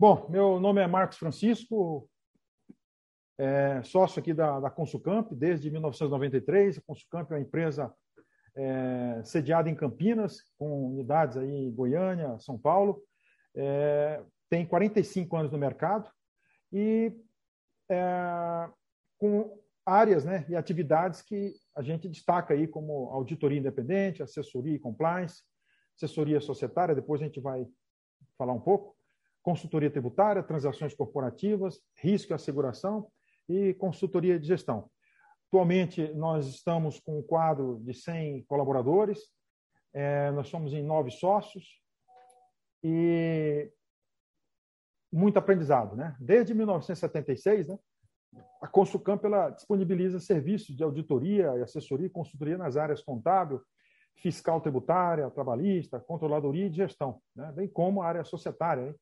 Bom, meu nome é Marcos Francisco, é, sócio aqui da, da Consulcamp desde 1993. A Consulcamp é uma empresa é, sediada em Campinas, com unidades aí em Goiânia, São Paulo. É, tem 45 anos no mercado e é, com áreas né, e atividades que a gente destaca aí como auditoria independente, assessoria e compliance, assessoria societária, depois a gente vai falar um pouco, consultoria tributária, transações corporativas, risco e asseguração e consultoria de gestão. Atualmente, nós estamos com um quadro de 100 colaboradores, é, nós somos em nove sócios e muito aprendizado. Né? Desde 1976, né, a Consulcamp ela disponibiliza serviços de auditoria assessoria e consultoria nas áreas contábil, fiscal tributária, trabalhista, controladoria e gestão, né? bem como a área societária, hein?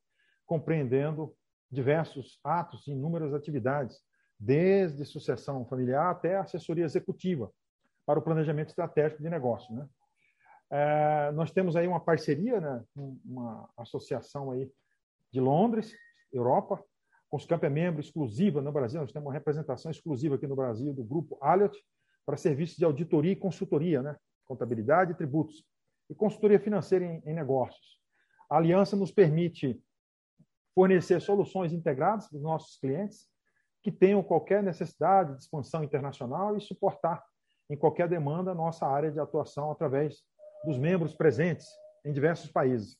Compreendendo diversos atos e inúmeras atividades, desde sucessão familiar até assessoria executiva para o planejamento estratégico de negócio. Né? É, nós temos aí uma parceria, né? uma associação aí de Londres, Europa. A Conscamp é membro exclusiva no Brasil, nós temos uma representação exclusiva aqui no Brasil do grupo Alliot para serviços de auditoria e consultoria, né? contabilidade e tributos, e consultoria financeira em, em negócios. A aliança nos permite fornecer soluções integradas para os nossos clientes que tenham qualquer necessidade de expansão internacional e suportar em qualquer demanda a nossa área de atuação através dos membros presentes em diversos países.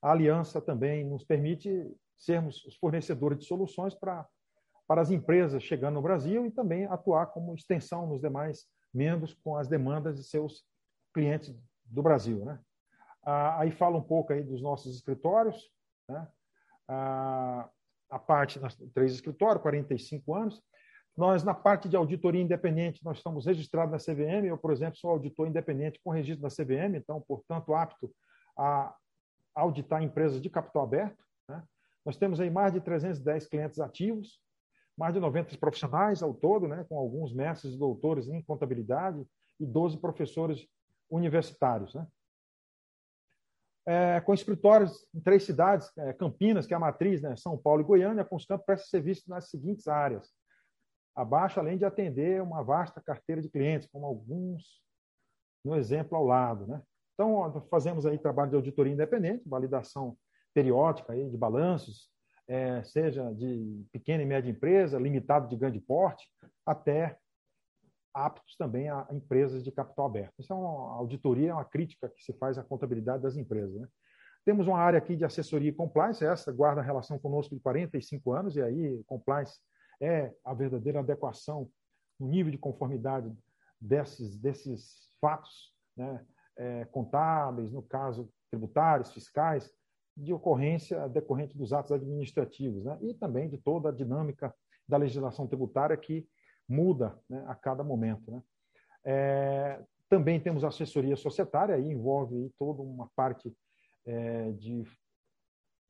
A aliança também nos permite sermos os fornecedores de soluções para, para as empresas chegando no Brasil e também atuar como extensão nos demais membros com as demandas de seus clientes do Brasil. Né? Ah, aí fala um pouco aí dos nossos escritórios. Né? A parte, nós três escritórios, 45 anos. Nós, na parte de auditoria independente, nós estamos registrados na CVM. Eu, por exemplo, sou auditor independente com registro da CVM, então, portanto, apto a auditar empresas de capital aberto. Né? Nós temos aí mais de 310 clientes ativos, mais de 90 profissionais ao todo, né? com alguns mestres e doutores em contabilidade e 12 professores universitários. Né? É, com escritórios em três cidades, é, Campinas, que é a matriz, né? São Paulo e Goiânia, a Constamp presta serviço nas seguintes áreas. Abaixo, além de atender uma vasta carteira de clientes, como alguns no exemplo ao lado. Né? Então, fazemos aí trabalho de auditoria independente, validação periódica aí de balanços, é, seja de pequena e média empresa, limitado de grande porte, até aptos também a empresas de capital aberto. Isso é uma auditoria, é uma crítica que se faz à contabilidade das empresas. Né? Temos uma área aqui de assessoria e compliance, essa guarda relação conosco de 45 anos, e aí compliance é a verdadeira adequação no nível de conformidade desses, desses fatos né, é, contábeis, no caso tributários, fiscais, de ocorrência decorrente dos atos administrativos, né, e também de toda a dinâmica da legislação tributária que muda né, a cada momento. Né. É, também temos assessoria societária, aí envolve aí toda uma parte é, de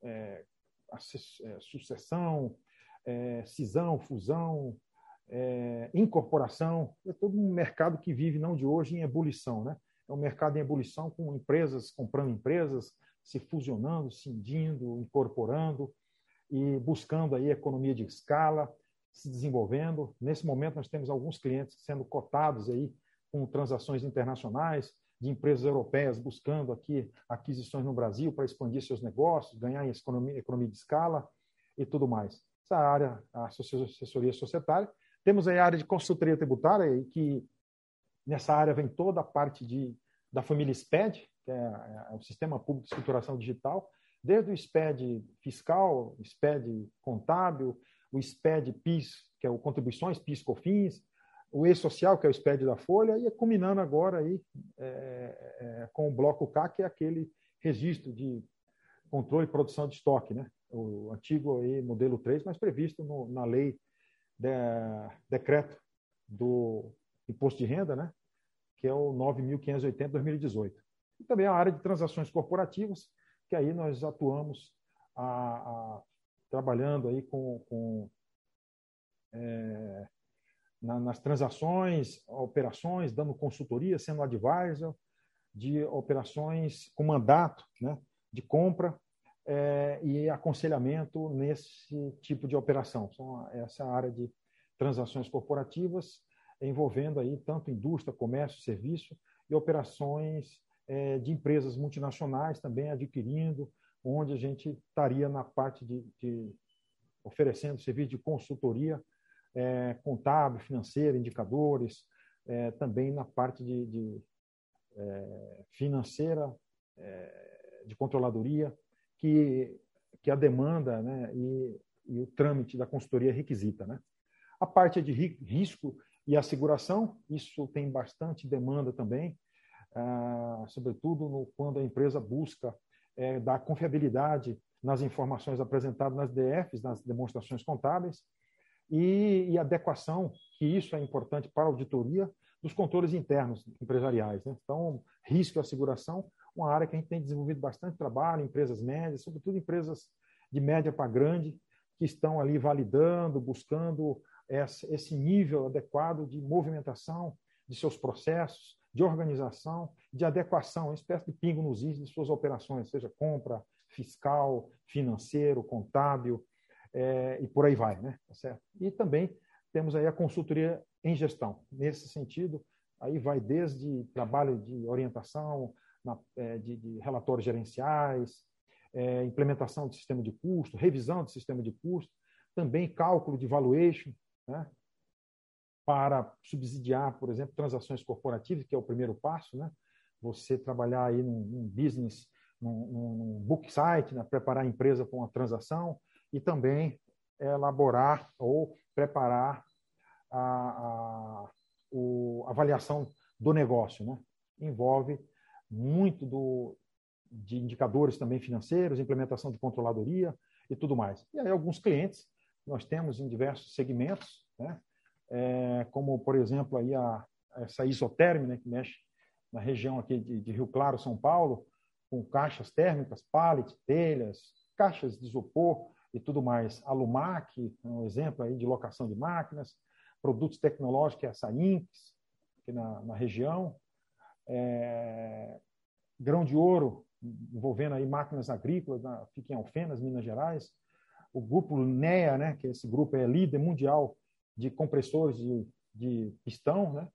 é, é sucessão, é, cisão, fusão, é, incorporação, é todo um mercado que vive não de hoje em ebulição, né? É um mercado em ebulição com empresas comprando empresas, se fusionando, cindindo, incorporando e buscando aí economia de escala, se desenvolvendo. Nesse momento nós temos alguns clientes sendo cotados aí com transações internacionais de empresas europeias buscando aqui aquisições no Brasil para expandir seus negócios, ganhar em economia, economia de escala e tudo mais essa área, a assessoria societária. Temos a área de consultoria tributária, que nessa área vem toda a parte de, da família SPED, que é, é o Sistema Público de Escrituração Digital, desde o SPED fiscal, SPED contábil, o SPED PIS, que é o Contribuições PIS-COFINS, o E-Social, que é o SPED da Folha, e culminando agora aí, é, é, com o Bloco K, que é aquele registro de controle e produção de estoque, né? o antigo aí, modelo 3, mas previsto no, na lei de, decreto do imposto de renda, né? que é o 9.580-2018. E também a área de transações corporativas, que aí nós atuamos a, a, trabalhando aí com, com é, na, nas transações, operações, dando consultoria, sendo advisor de operações com mandato né, de compra é, e aconselhamento nesse tipo de operação. São essa área de transações corporativas envolvendo aí tanto indústria, comércio, serviço e operações é, de empresas multinacionais também adquirindo, onde a gente estaria na parte de, de oferecendo serviço de consultoria é, contábil, financeira, indicadores, é, também na parte de, de é, financeira, é, de controladoria, que, que a demanda né, e, e o trâmite da consultoria requisita. Né? A parte de risco e asseguração, isso tem bastante demanda também, ah, sobretudo no, quando a empresa busca é, dar confiabilidade nas informações apresentadas nas DFs, nas demonstrações contábeis, e, e adequação, que isso é importante para a auditoria, dos controles internos empresariais. Né? Então, risco e asseguração, uma área que a gente tem desenvolvido bastante trabalho, empresas médias, sobretudo empresas de média para grande, que estão ali validando, buscando esse nível adequado de movimentação de seus processos, de organização, de adequação, uma espécie de pingo nos is de suas operações, seja compra, fiscal, financeiro, contábil, é, e por aí vai, né? Tá certo? E também temos aí a consultoria em gestão. Nesse sentido, aí vai desde trabalho de orientação, na, é, de, de, relatórios gerenciais, é, implementação de sistema de custo, revisão de sistema de custo, também cálculo de valuation, né? Para subsidiar, por exemplo, transações corporativas, que é o primeiro passo, né? Você trabalhar aí num, num business, num, num book site, né? preparar a empresa para uma transação e também elaborar ou preparar a, a, a avaliação do negócio, né? Envolve muito do, de indicadores também financeiros, implementação de controladoria e tudo mais. E aí alguns clientes nós temos em diversos segmentos, né? É, como por exemplo aí a, essa isoterme, né, que mexe na região aqui de, de, Rio Claro, São Paulo, com caixas térmicas, pallet, telhas, caixas de isopor e tudo mais. A Lumac, um exemplo aí de locação de máquinas, produtos tecnológicos, é a Sainx, aqui na, na região, é, grão de ouro, envolvendo aí máquinas agrícolas, na, fica em Alfenas, Minas Gerais, o grupo NEA, né, que esse grupo é líder mundial de compressores de, de pistão, né,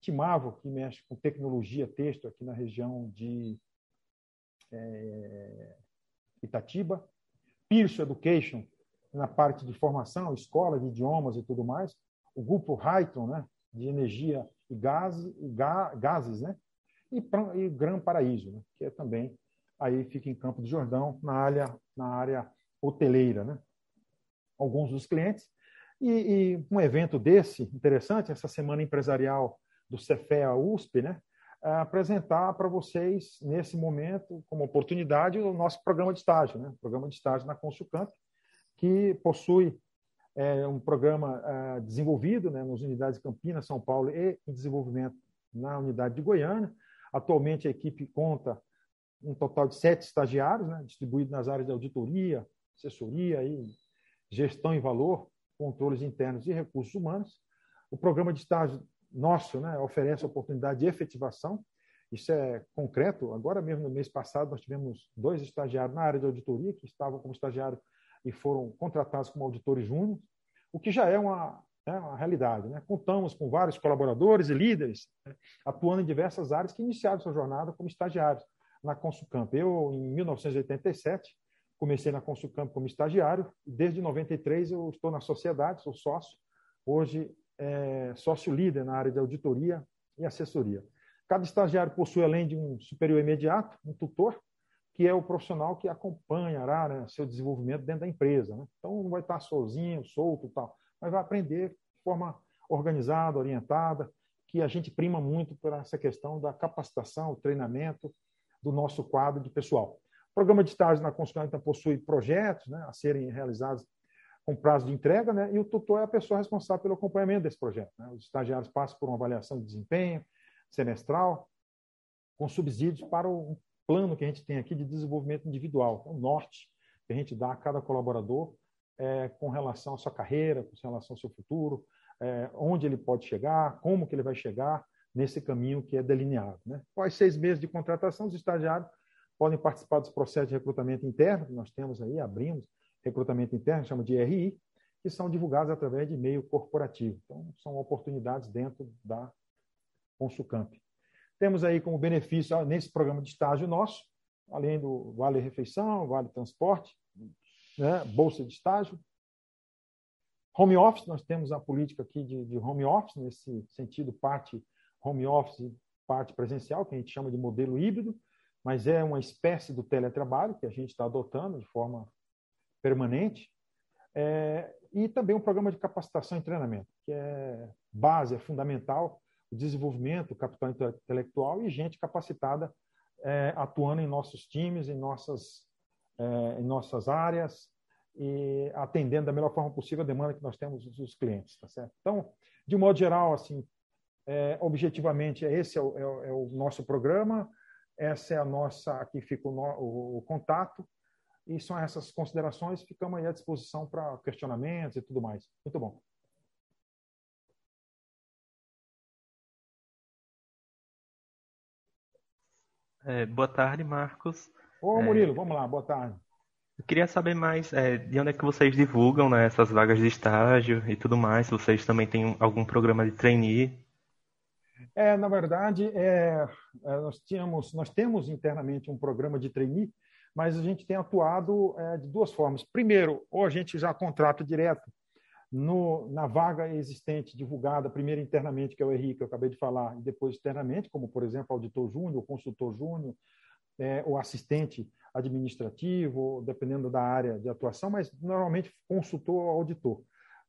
Timavo, que mexe com tecnologia texto aqui na região de é, Itatiba, Pearson Education, na parte de formação, escola de idiomas e tudo mais, o grupo Hyton, né, de energia e, gás, e ga, gases, né, e, e Gran Paraíso, né, que é também aí fica em Campo do Jordão, na área, na área hoteleira, né? Alguns dos clientes. E, e, um evento desse, interessante, essa semana empresarial do Cefea USP, né? apresentar para vocês, nesse momento, como oportunidade, o nosso programa de estágio, né? programa de estágio na Consulcamp, que possui é, um programa é, desenvolvido né, nas unidades de Campinas, São Paulo e em desenvolvimento na unidade de Goiânia. Atualmente, a equipe conta um total de sete estagiários, né, distribuídos nas áreas de auditoria, assessoria, e gestão em valor, controles internos e recursos humanos. O programa de estágio nosso né, oferece oportunidade de efetivação. Isso é concreto. Agora mesmo, no mês passado, nós tivemos dois estagiários na área de auditoria que estavam como estagiário e foram contratados como auditores júnior, o que já é uma, é uma realidade. Né? Contamos com vários colaboradores e líderes né, atuando em diversas áreas que iniciaram sua jornada como estagiários na Consulcamp. Eu, em 1987, comecei na Consulcamp como estagiário. Desde 93 eu estou na sociedade, sou sócio. Hoje é sócio líder na área de auditoria e assessoria. Cada estagiário possui, além de um superior imediato, um tutor, que é o profissional que acompanhará né, seu desenvolvimento dentro da empresa. Né? Então, não vai estar sozinho, solto e tal, mas vai aprender de forma organizada, orientada, que a gente prima muito por essa questão da capacitação, treinamento do nosso quadro de pessoal. O programa de estágio na consultoria então, possui projetos né, a serem realizados com prazo de entrega, né, e o tutor é a pessoa responsável pelo acompanhamento desse projeto. Né. Os estagiários passam por uma avaliação de desempenho semestral, com subsídios para o plano que a gente tem aqui de desenvolvimento individual, o norte que a gente dá a cada colaborador é, com relação à sua carreira, com relação ao seu futuro, é, onde ele pode chegar, como que ele vai chegar nesse caminho que é delineado. Né? Após seis meses de contratação, os estagiários podem participar dos processos de recrutamento interno, que nós temos aí, abrimos recrutamento interno, chama de RI, que são divulgados através de e-mail corporativo. Então, são oportunidades dentro da Consulcamp. Temos aí como benefício, nesse programa de estágio nosso, além do Vale Refeição, Vale Transporte, né, Bolsa de Estágio, Home Office, nós temos a política aqui de, de home office, nesse sentido, parte home office, parte presencial, que a gente chama de modelo híbrido, mas é uma espécie do teletrabalho que a gente está adotando de forma permanente. É, e também um programa de capacitação e treinamento, que é base, é fundamental o desenvolvimento, o capital intelectual e gente capacitada é, atuando em nossos times, em nossas, é, em nossas áreas e atendendo da melhor forma possível a demanda que nós temos dos clientes, tá certo? Então, de modo geral, assim, é, objetivamente, esse é o, é, é o, nosso programa, essa é a nossa, aqui fica o, o, o contato, e são essas considerações, ficamos aí à disposição para questionamentos e tudo mais. Muito bom. É, boa tarde, Marcos. Ô, Murilo, é, vamos lá, boa tarde. Eu queria saber mais é, de onde é que vocês divulgam né, essas vagas de estágio e tudo mais, se vocês também têm algum programa de trainee. É, na verdade, é, é, nós, tínhamos, nós temos internamente um programa de trainee, mas a gente tem atuado é, de duas formas. Primeiro, ou a gente já contrata direto no, na vaga existente divulgada, primeiro internamente, que é o RI, que eu acabei de falar, e depois externamente, como, por exemplo, auditor júnior, consultor júnior, é, o assistente administrativo, dependendo da área de atuação, mas normalmente consultor ou auditor.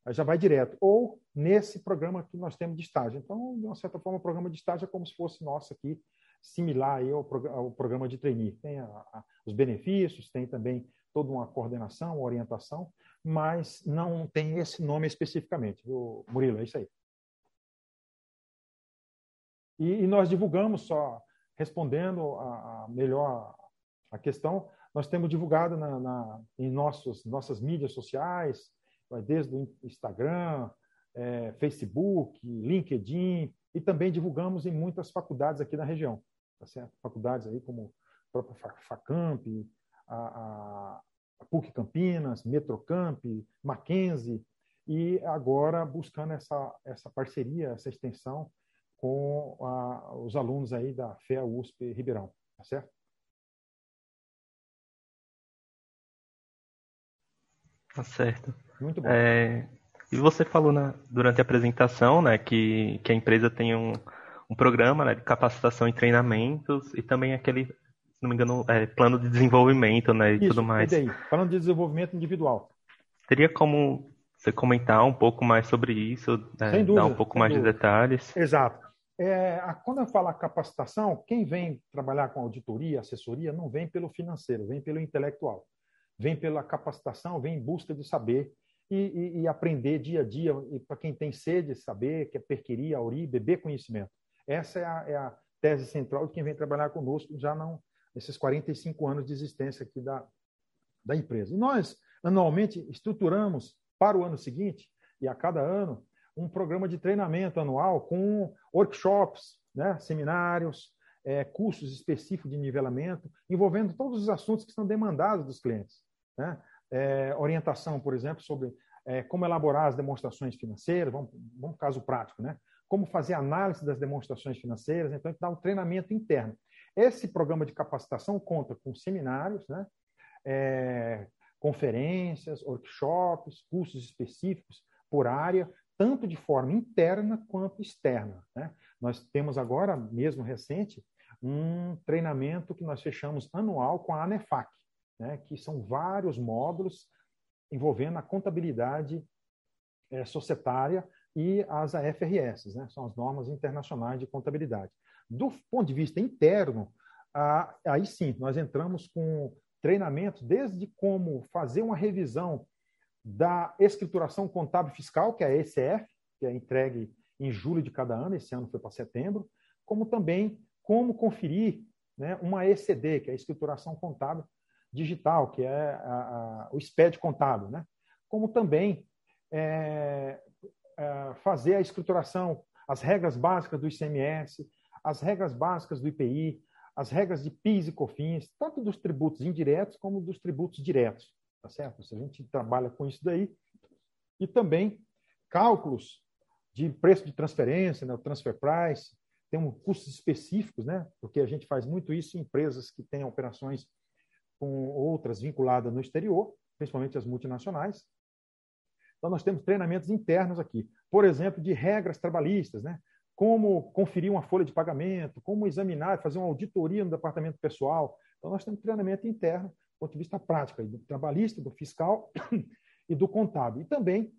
Já vai direto. Ou nesse programa que nós temos de estágio. Então, de uma certa forma, o programa de estágio é como se fosse nosso aqui, similar ao, ao programa de trainee. Tem a, a, os benefícios, tem também toda uma coordenação, uma orientação, mas não tem esse nome especificamente. Murilo, é isso aí. E, e nós divulgamos só, respondendo a, a, melhor a questão, nós temos divulgado na, na, em nossos, nossas mídias sociais, desde o Instagram, é, Facebook, LinkedIn, e também divulgamos em muitas faculdades aqui na região. Tá certo? Faculdades aí como a própria Facamp, a, a, a PUC Campinas, Metrocamp, Mackenzie, e agora buscando essa, essa parceria, essa extensão com a, os alunos aí da FEA USP Ribeirão, tá certo? Tá certo. Muito bom. É, e você falou na, durante a apresentação né, que, que a empresa tem um, um programa né, de capacitação e treinamentos e também aquele não me engano, é, plano de desenvolvimento, né, e Isso, tudo mais. Aí, plano de desenvolvimento individual. Teria como você comentar um pouco mais sobre isso, né, dúvida, dar um pouco mais dúvida. de detalhes? Exato. É, quando eu falo capacitação, quem vem trabalhar com auditoria, assessoria, não vem pelo financeiro, vem pelo intelectual. Vem pela capacitação, vem em busca de saber e, e, e aprender dia a dia. E para quem tem sede de saber, quer perquirir, aurir, beber conhecimento. Essa é a, é a tese central de quem vem trabalhar conosco, já não nesses 45 anos de existência aqui da, da empresa. E nós, anualmente, estruturamos para o ano seguinte, e a cada ano, um programa de treinamento anual com workshops, né, seminários, é, cursos específicos de nivelamento, envolvendo todos os assuntos que são demandados dos clientes. Né? É, orientação, por exemplo, sobre é, como elaborar as demonstrações financeiras, vamos, vamos caso prático, né? como fazer análise das demonstrações financeiras, então a gente dá um treinamento interno. Esse programa de capacitação conta com seminários, né? É, conferências, workshops, cursos específicos por área, tanto de forma interna quanto externa. Né? Nós temos agora, mesmo recente, um treinamento que nós fechamos anual com a ANEFAC, né? que são vários módulos envolvendo a contabilidade é, societária e as AFRS, né? são as normas internacionais de contabilidade. Do ponto de vista interno, aí sim, nós entramos com treinamento desde como fazer uma revisão da escrituração contábil fiscal, que é a ECF, que é entregue em julho de cada ano, esse ano foi para setembro, como também como conferir né, uma ECD, que é a escrituração contábil digital, que é a, a, o SPED contábil, né? como também é, é, fazer a escrituração, as regras básicas do ICMS, as regras básicas do IPI, as regras de PIS e COFINS, tanto dos tributos indiretos como dos tributos diretos, tá certo? Se a gente trabalha com isso daí, e também cálculos de preço de transferência, né, o transfer price, tem um custos específicos, né? Porque a gente faz muito isso em empresas que têm operações com outras vinculadas no exterior, principalmente as multinacionais. Então nós temos treinamentos internos aqui, por exemplo, de regras trabalhistas, né? Como conferir uma folha de pagamento, como examinar, fazer uma auditoria no departamento pessoal. Então nós temos treinamento interno, do ponto de vista prático, do trabalhista, do fiscal e do contábil. E também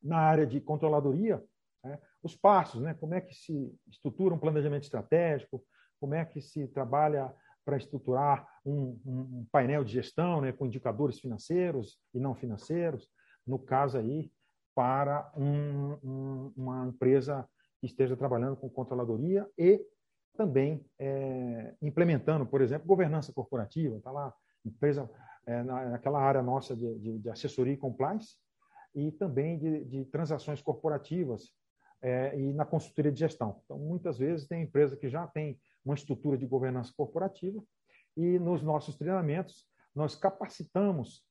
na área de controladoria, né? Os passos, né? como é que se estrutura um planejamento estratégico, como é que se trabalha para estruturar um, um, painel de gestão né? com indicadores financeiros e não financeiros, no caso aí, para um, uma empresa que esteja trabalhando com controladoria e também é, implementando, por exemplo, governança corporativa, está lá, empresa, é, naquela área nossa de, de, de, assessoria e compliance, e também de, de transações corporativas, é, e na consultoria de gestão. Então, muitas vezes tem empresa que já tem uma estrutura de governança corporativa e nos nossos treinamentos nós capacitamos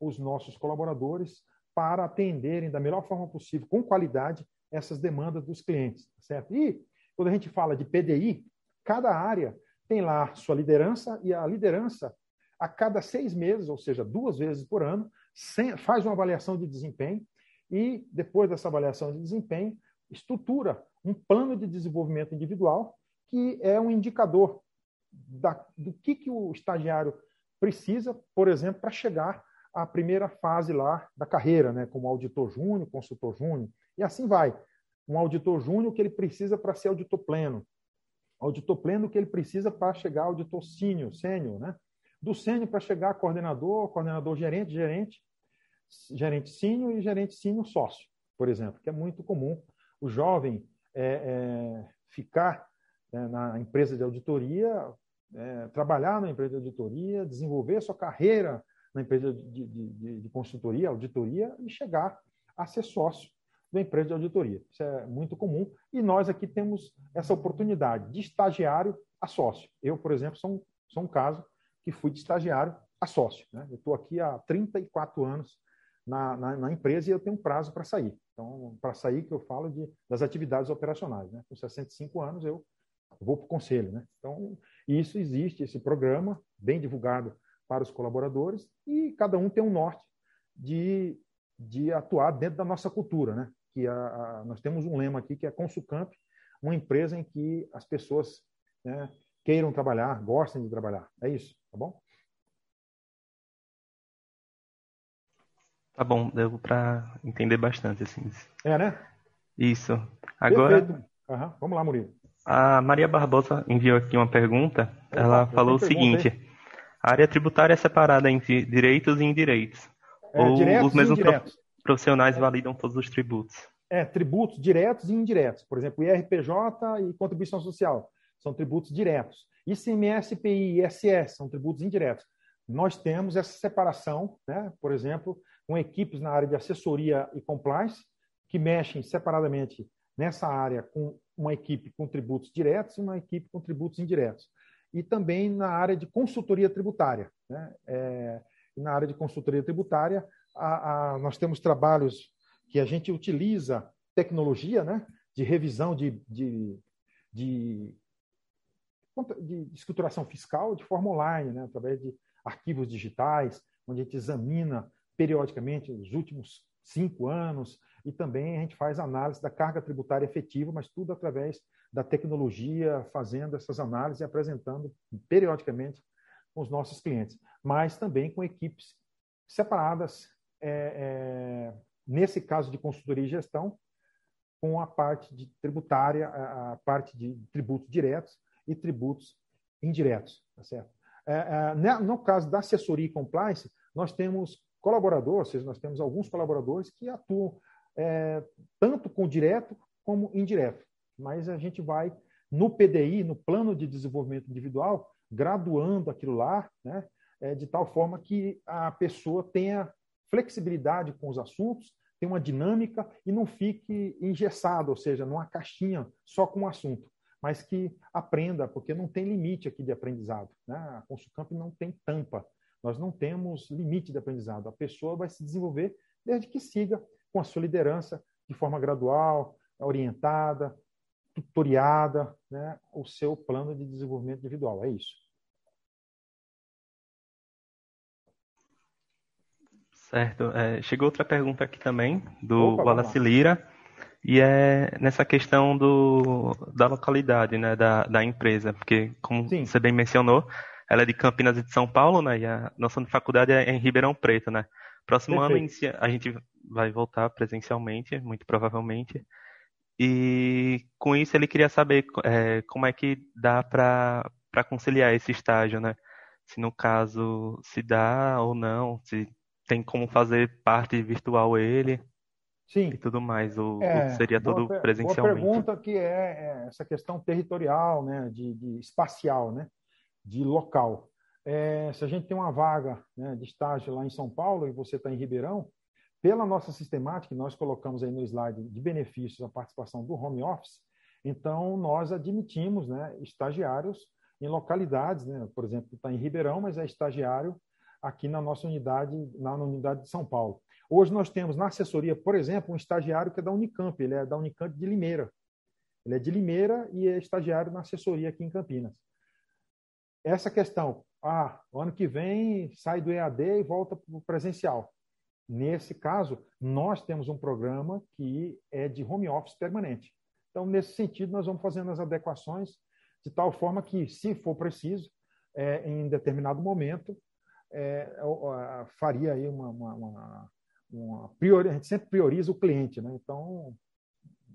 os nossos colaboradores para atenderem da melhor forma possível, com qualidade, essas demandas dos clientes, certo? E quando a gente fala de PDI, cada área tem lá sua liderança e a liderança a cada seis meses, ou seja, duas vezes por ano, faz uma avaliação de desempenho e depois dessa avaliação de desempenho estrutura um plano de desenvolvimento individual que é um indicador da, do que, que o estagiário precisa, por exemplo, para chegar à primeira fase lá da carreira, né, como auditor júnior, consultor júnior, e assim vai. Um auditor júnior que ele precisa para ser auditor pleno. Auditor pleno que ele precisa para chegar ao auditor sênior, sênior, né? Do sênior para chegar a coordenador, coordenador gerente, gerente, gerente sênior e gerente sênior sócio, por exemplo, que é muito comum o jovem é, é, ficar né, na empresa de auditoria, é, trabalhar na empresa de auditoria, desenvolver sua carreira na empresa de, de, de, de, consultoria, auditoria e chegar a ser sócio da empresa de auditoria. Isso é muito comum e nós aqui temos essa oportunidade de estagiário a sócio. Eu, por exemplo, sou um, sou um caso que fui de estagiário a sócio. Né? Eu estou aqui há 34 anos na, na, na empresa e eu tenho um prazo para sair. Então, para sair, que eu falo de, das atividades operacionais. Né? Com 65 anos, eu vou para o conselho. Né? Então, isso existe, esse programa, bem divulgado para os colaboradores, e cada um tem um norte de, de atuar dentro da nossa cultura. Né? Que a, a, nós temos um lema aqui que é Consulcamp, uma empresa em que as pessoas né, queiram trabalhar, gostem de trabalhar. É isso, tá bom? Tá bom, deu para entender bastante, assim. É, né? Isso. Agora. Uhum. Vamos lá, Murilo. A Maria Barbosa enviou aqui uma pergunta. Ela falou o seguinte: a área tributária é separada entre direitos e indireitos. É, ou os mesmos profissionais validam todos os tributos? É, tributos diretos e indiretos. Por exemplo, IRPJ e contribuição social são tributos diretos. ICMS, PI e ISS são tributos indiretos. Nós temos essa separação, né? por exemplo, com equipes na área de assessoria e compliance, que mexem separadamente nessa área com uma equipe com tributos diretos e uma equipe com tributos indiretos. E também na área de consultoria tributária. Né? É, na área de consultoria tributária, a, a, nós temos trabalhos que a gente utiliza tecnologia né? de revisão de, de, de, de escrituração fiscal de forma online, né? através de arquivos digitais, onde a gente examina periodicamente os últimos cinco anos, e também a gente faz análise da carga tributária efetiva, mas tudo através da tecnologia, fazendo essas análises e apresentando periodicamente com os nossos clientes, mas também com equipes separadas, é, é, nesse caso de consultoria e gestão, com a parte de tributária, a parte de tributos diretos e tributos indiretos, tá certo? É, é né, no caso da assessoria e compliance, nós temos colaborador, ou seja, nós temos alguns colaboradores que atuam é, tanto com direto como indireto. Mas a gente vai, no PDI, no Plano de Desenvolvimento Individual, graduando aquilo lá, né, é, de tal forma que a pessoa tenha flexibilidade com os assuntos, tenha uma dinâmica e não fique engessado, ou seja, numa caixinha só com o assunto, mas que aprenda, porque não tem limite aqui de aprendizado. Né? A Consulcamp não tem tampa. Nós não temos limite de aprendizado. A pessoa vai se desenvolver desde que siga com a sua liderança de forma gradual, orientada, tutoriada, né, o seu plano de desenvolvimento individual. É isso. Certo. É, chegou outra pergunta aqui também, do Opa, Wallace Lira, e é nessa questão do, da localidade, né, da, da empresa, porque, como Sim. você bem mencionou, ela é de Campinas e de São Paulo, né, e a nossa faculdade é em Ribeirão Preto, né. Próximo Perfeito. ano a gente vai voltar presencialmente, muito provavelmente, e com isso ele queria saber é, como é que dá para conciliar esse estágio, né? Se no caso se dá ou não, se tem como fazer parte virtual ele. Sim. E tudo mais, ou, é, seria tudo boa, presencialmente? Boa pergunta que é, é, essa questão territorial, né, de, de espacial, né, de local. É, se a gente tem uma vaga né, de estágio lá em São Paulo e você está em Ribeirão, pela nossa sistemática, nós colocamos aí no slide de benefícios a participação do home office, então nós admitimos né, estagiários em localidades, né, por exemplo, está em Ribeirão, mas é estagiário aqui na nossa unidade, na unidade de São Paulo. Hoje nós temos na assessoria, por exemplo, um estagiário que é da Unicamp, ele é da Unicamp de Limeira. Ele é de Limeira e é estagiário na assessoria aqui em Campinas. Essa questão, ah, ano que vem sai do EAD e volta para o presencial. Nesse caso, nós temos um programa que é de home office permanente. Então, nesse sentido, nós vamos fazendo as adequações de tal forma que, se for preciso, é, em determinado momento, é, faria aí uma, uma, uma, uma priori, a gente sempre prioriza o cliente, né? Então,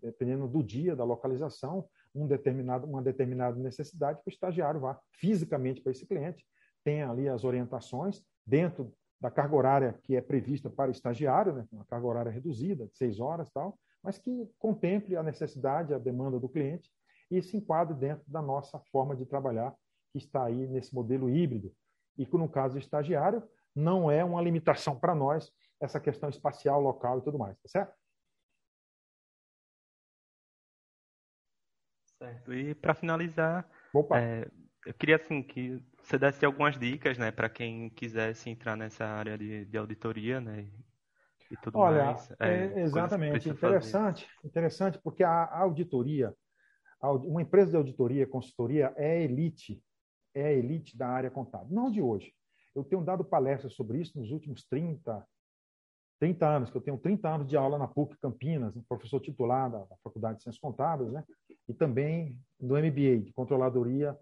dependendo do dia, da localização, um determinado, uma determinada necessidade que o estagiário vá fisicamente para esse cliente, tenha ali as orientações dentro da carga horária que é prevista para estagiário, né, uma carga horária reduzida, de seis horas tal, mas que contemple a necessidade, a demanda do cliente e se enquadre dentro da nossa forma de trabalhar, que está aí nesse modelo híbrido. E que, no caso do estagiário, não é uma limitação para nós essa questão espacial, local e tudo mais, tá certo? Certo. E para finalizar, é, eu queria assim que você desse algumas dicas, né, para quem quisesse entrar nessa área de, de auditoria, né, e tudo Olha, mais. É, é, exatamente, interessante, fazer. interessante, porque a, a auditoria, a, uma empresa de auditoria, consultoria é elite, é a elite da área contábil, não de hoje. Eu tenho dado palestras sobre isso nos últimos 30, 30 anos, que eu tenho 30 anos de aula na PUC Campinas, professor titular da, da Faculdade de Ciências Contábeis, né? e também do MBA, de Controladoria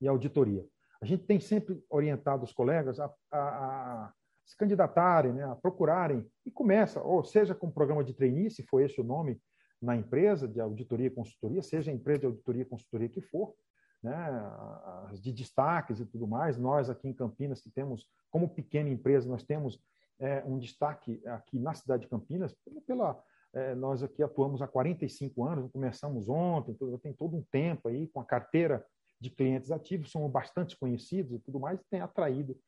e Auditoria. A gente tem sempre orientado os colegas a, a, a se candidatarem, né, a procurarem, e começa, ou seja com o programa de trainee, se for esse o nome na empresa de auditoria e consultoria, seja a empresa de auditoria e consultoria que for, né, de destaques e tudo mais. Nós aqui em Campinas, que temos, como pequena empresa, nós temos é, um destaque aqui na cidade de Campinas, pela, é, nós aqui atuamos há 45 anos, começamos ontem, tem todo um tempo aí com a carteira de clientes ativos, são bastante conhecidos e tudo mais, e tem atraído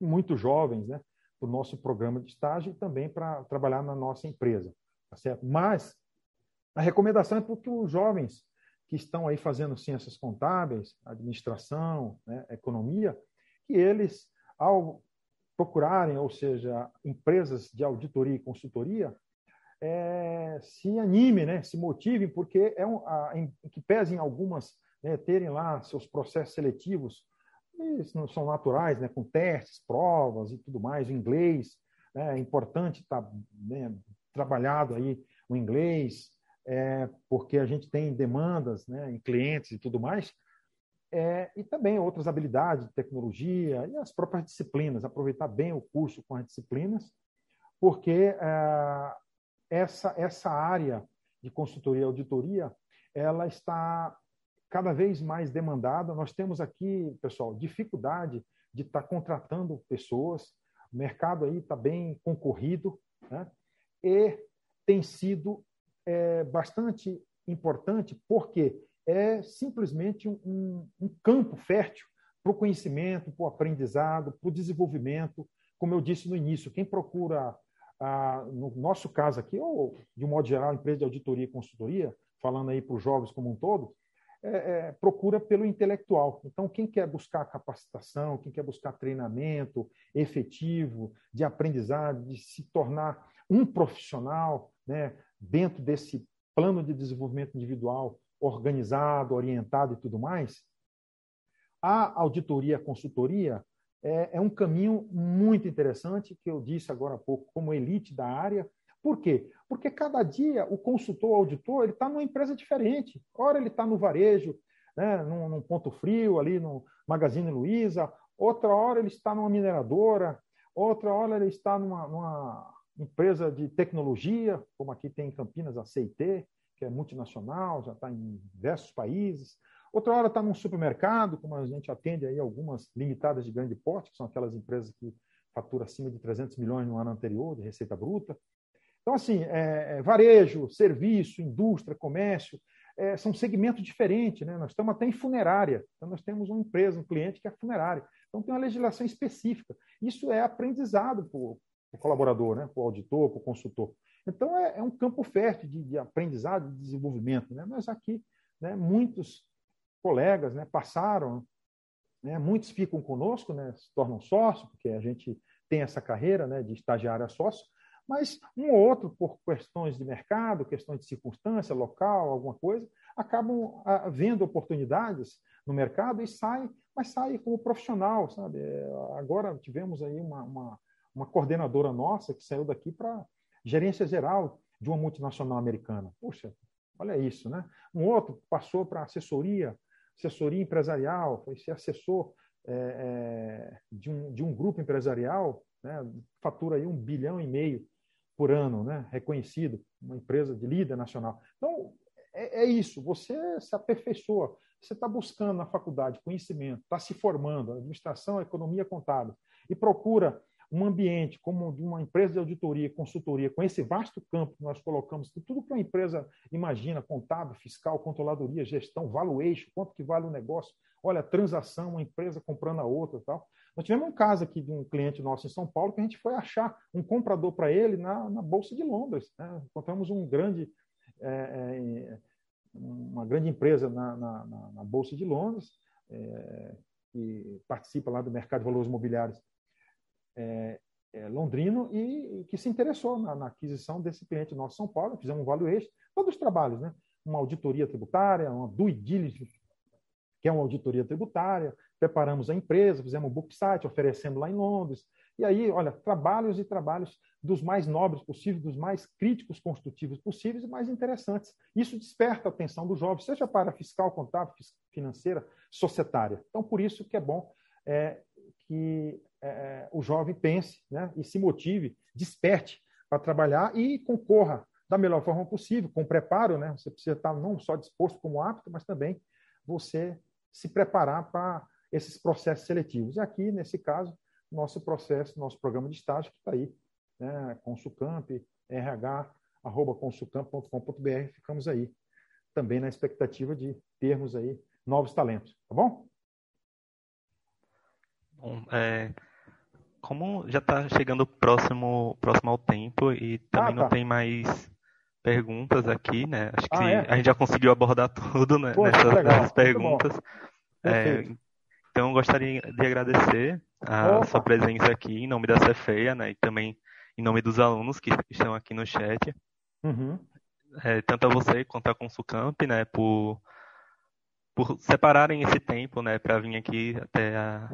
muitos jovens né, para o nosso programa de estágio e também para trabalhar na nossa empresa. Tá certo? Mas a recomendação é para que os jovens que estão aí fazendo ciências contábeis, administração, né, economia, que eles, ao procurarem, ou seja, empresas de auditoria e consultoria, é, se animem, né, se motivem, porque é um, a, em, que pesem algumas né, terem lá seus processos seletivos, eles não são naturais, né, com testes, provas e tudo mais, o inglês, né, é importante estar tá, né, trabalhado aí o inglês, é, porque a gente tem demandas né, em clientes e tudo mais, é, e também outras habilidades de tecnologia e as próprias disciplinas, aproveitar bem o curso com as disciplinas, porque é, essa, essa área de consultoria e auditoria ela está cada vez mais demandada. Nós temos aqui, pessoal, dificuldade de estar tá contratando pessoas. O mercado aí está bem concorrido, né? E tem sido é, bastante importante porque é simplesmente um, um campo fértil para o conhecimento, para o aprendizado, para o desenvolvimento. Como eu disse no início, quem procura, ah, no nosso caso aqui, ou de um modo geral, empresa de auditoria e consultoria, falando aí para os jovens como um todo, é, é, procura pelo intelectual. Então, quem quer buscar capacitação, quem quer buscar treinamento efetivo, de aprendizado, de se tornar um profissional né, dentro desse plano de desenvolvimento individual organizado, orientado e tudo mais, a auditoria, a consultoria é, é um caminho muito interessante, que eu disse agora há pouco, como elite da área, por quê? Porque cada dia o consultor, o auditor, ele está numa empresa diferente. Ora ele está no varejo, né, num, num, ponto frio, ali no Magazine Luiza, outra hora ele está numa mineradora, outra hora ele está numa, numa empresa de tecnologia, como aqui tem em Campinas a CIT, que é multinacional, já está em diversos países. Outra hora está num supermercado, como a gente atende aí algumas limitadas de grande porte, que são aquelas empresas que faturam acima de 300 milhões no ano anterior de receita bruta. Então, assim, é, é, varejo, serviço, indústria, comércio, é, são segmentos diferentes. Né? Nós estamos até em funerária. Então, nós temos uma empresa, um cliente que é funerária. Então, tem uma legislação específica. Isso é aprendizado para o colaborador, né? para o auditor, para o consultor. Então, é, é, um campo fértil de, de aprendizado, de desenvolvimento. Né? Mas aqui, né, muitos colegas né, passaram, né, muitos ficam conosco, né, se tornam sócios, porque a gente tem essa carreira né, de estagiário a sócio, mas um ou outro, por questões de mercado, questões de circunstância local, alguma coisa, acabam ah, vendo oportunidades no mercado e saem, mas saem como profissional, sabe? É, agora tivemos aí uma, uma, uma coordenadora nossa que saiu daqui para gerência geral de uma multinacional americana. Puxa, olha isso, né? Um outro passou para assessoria, assessoria empresarial, foi ser assessor é, é, de, um, de um grupo empresarial, né? fatura aí um bilhão e meio por ano, né? reconhecido, uma empresa de líder nacional. Então, é, é isso, você se aperfeiçoa, você está buscando na faculdade conhecimento, está se formando, administração, economia contábil, e procura um ambiente como de uma empresa de auditoria consultoria, com esse vasto campo que nós colocamos, tudo que uma empresa imagina, contábil, fiscal, controladoria, gestão, valuation, quanto que vale o negócio, olha, transação, uma empresa comprando a outra tal. Nós tivemos um caso aqui de um cliente nosso em São Paulo que a gente foi achar um comprador para ele na, na, Bolsa de Londres. Né? Encontramos um grande, é, é, uma grande empresa na, na, na Bolsa de Londres, é, que participa lá do mercado de valores imobiliários é, é, londrino e, que se interessou na, aquisição desse cliente nosso São Paulo. Fizemos um valuation, todos os trabalhos, né? uma auditoria tributária, uma due diligence, que é uma auditoria tributária, preparamos a empresa, fizemos um book site, oferecendo lá em Londres. E aí, olha, trabalhos e trabalhos dos mais nobres possíveis, dos mais críticos construtivos possíveis e mais interessantes. Isso desperta a atenção dos jovens, seja para fiscal, contábil, financeira, societária. Então, por isso que é bom é, que é, é, o jovem pense né, e se motive, desperte para trabalhar e concorra da melhor forma possível, com preparo. Né? Você precisa estar não só disposto como apto, mas também você se preparar para esses processos seletivos. E aqui, nesse caso, nosso processo, nosso programa de estágio que está aí, né? Consulcamp, RH, arroba consulcamp.com.br, ficamos aí também na expectativa de termos aí novos talentos, tá bom? Bom, é, como já está chegando próximo, próximo ao tempo e também ah, tá. não tem mais perguntas aqui, né? Acho que ah, é? a gente já conseguiu abordar tudo né, Pô, nessas, nessas perguntas. É, então, eu gostaria de agradecer a Opa. sua presença aqui em nome da Cefeia, né, e também em nome dos alunos que estão aqui no chat. Uhum. É, tanto a você quanto a Consulcamp, né, por, por separarem esse tempo, né, para vir aqui até a,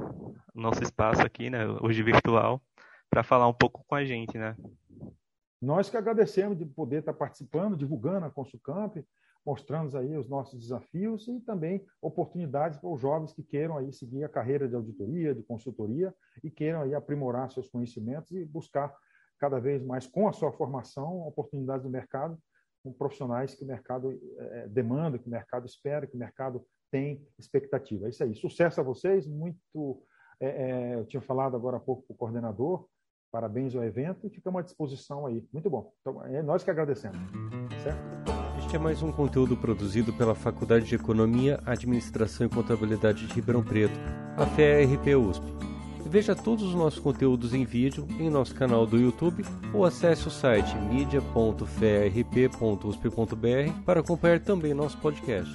o nosso espaço aqui, né, hoje virtual, para falar um pouco com a gente, né. Nós que agradecemos de poder estar participando, divulgando a Consulcamp, mostrando aí os nossos desafios e também oportunidades para os jovens que queiram aí seguir a carreira de auditoria, de consultoria e queiram aí aprimorar seus conhecimentos e buscar cada vez mais com a sua formação oportunidades no mercado com profissionais que o mercado é, demanda, que o mercado espera, que o mercado tem expectativa. É isso aí. Sucesso a vocês. Muito. É, eu tinha falado agora há pouco para o coordenador. Parabéns ao evento e ficamos à disposição aí. Muito bom. Então, é nós que agradecemos. Certo? Este é mais um conteúdo produzido pela Faculdade de Economia, Administração e Contabilidade de Ribeirão Preto, a FERP USP. Veja todos os nossos conteúdos em vídeo em nosso canal do YouTube ou acesse o site media.ferp.usp.br para acompanhar também nosso podcast.